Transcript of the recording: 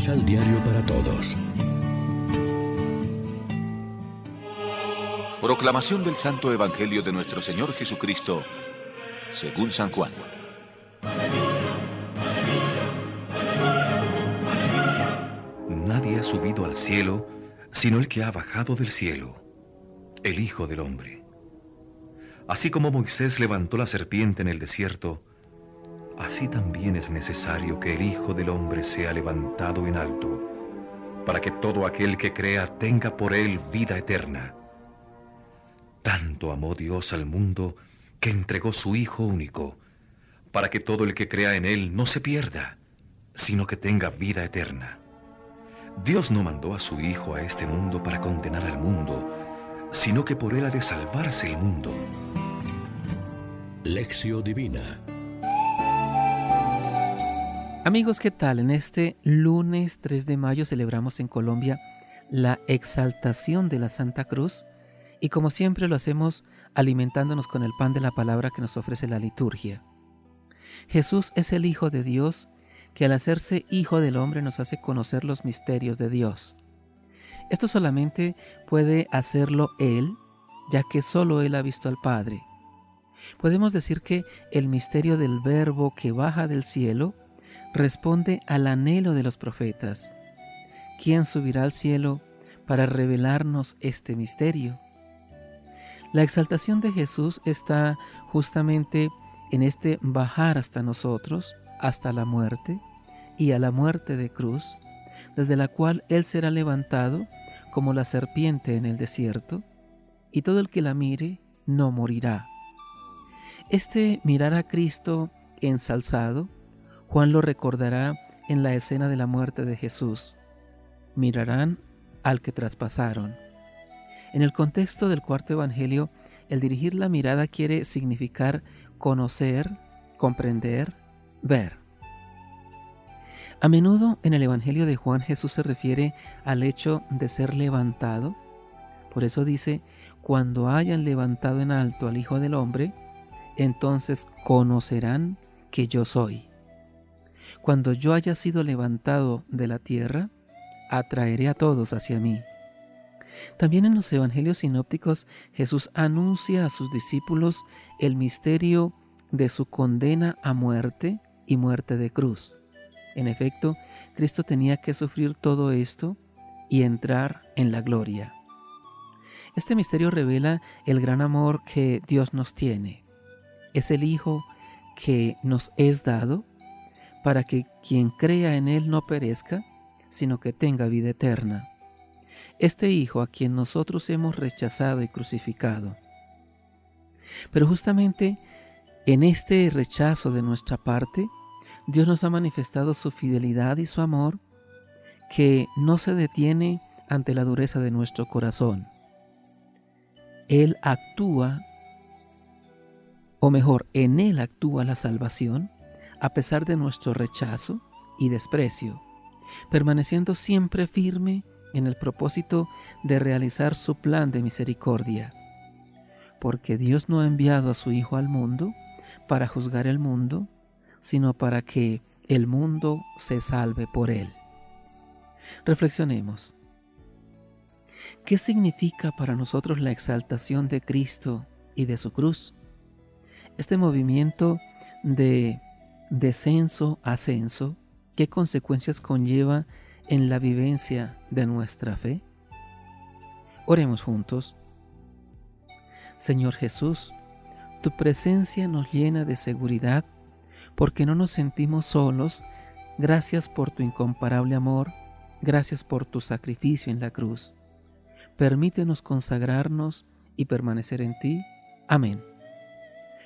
Misal Diario para Todos. Proclamación del Santo Evangelio de nuestro Señor Jesucristo, según San Juan. Nadie ha subido al cielo sino el que ha bajado del cielo, el Hijo del Hombre. Así como Moisés levantó la serpiente en el desierto, así también es necesario que el Hijo del Hombre sea levantado en alto, para que todo aquel que crea tenga por él vida eterna. Tanto amó Dios al mundo que entregó su Hijo único, para que todo el que crea en él no se pierda, sino que tenga vida eterna. Dios no mandó a su Hijo a este mundo para condenar al mundo, sino que por él ha de salvarse el mundo. Lección Divina Amigos, ¿qué tal? En este lunes 3 de mayo celebramos en Colombia la exaltación de la Santa Cruz y como siempre lo hacemos alimentándonos con el pan de la palabra que nos ofrece la liturgia. Jesús es el Hijo de Dios que al hacerse Hijo del hombre nos hace conocer los misterios de Dios. Esto solamente puede hacerlo Él, ya que solo Él ha visto al Padre. Podemos decir que el misterio del Verbo que baja del cielo responde al anhelo de los profetas. ¿Quién subirá al cielo para revelarnos este misterio? La exaltación de Jesús está justamente en este bajar hasta nosotros, hasta la muerte y a la muerte de cruz, desde la cual Él será levantado como la serpiente en el desierto, y todo el que la mire no morirá. Este mirar a Cristo ensalzado, Juan lo recordará en la escena de la muerte de Jesús. Mirarán al que traspasaron. En el contexto del cuarto Evangelio, el dirigir la mirada quiere significar conocer, comprender, ver. A menudo en el Evangelio de Juan Jesús se refiere al hecho de ser levantado. Por eso dice, cuando hayan levantado en alto al Hijo del Hombre, entonces conocerán que yo soy. Cuando yo haya sido levantado de la tierra, atraeré a todos hacia mí. También en los Evangelios sinópticos Jesús anuncia a sus discípulos el misterio de su condena a muerte y muerte de cruz. En efecto, Cristo tenía que sufrir todo esto y entrar en la gloria. Este misterio revela el gran amor que Dios nos tiene. Es el Hijo que nos es dado para que quien crea en Él no perezca, sino que tenga vida eterna. Este Hijo a quien nosotros hemos rechazado y crucificado. Pero justamente en este rechazo de nuestra parte, Dios nos ha manifestado su fidelidad y su amor que no se detiene ante la dureza de nuestro corazón. Él actúa, o mejor, en Él actúa la salvación a pesar de nuestro rechazo y desprecio, permaneciendo siempre firme en el propósito de realizar su plan de misericordia. Porque Dios no ha enviado a su Hijo al mundo para juzgar el mundo, sino para que el mundo se salve por él. Reflexionemos. ¿Qué significa para nosotros la exaltación de Cristo y de su cruz? Este movimiento de descenso, ascenso, ¿qué consecuencias conlleva en la vivencia de nuestra fe? Oremos juntos. Señor Jesús, tu presencia nos llena de seguridad porque no nos sentimos solos. Gracias por tu incomparable amor. Gracias por tu sacrificio en la cruz. Permítenos consagrarnos y permanecer en ti. Amén.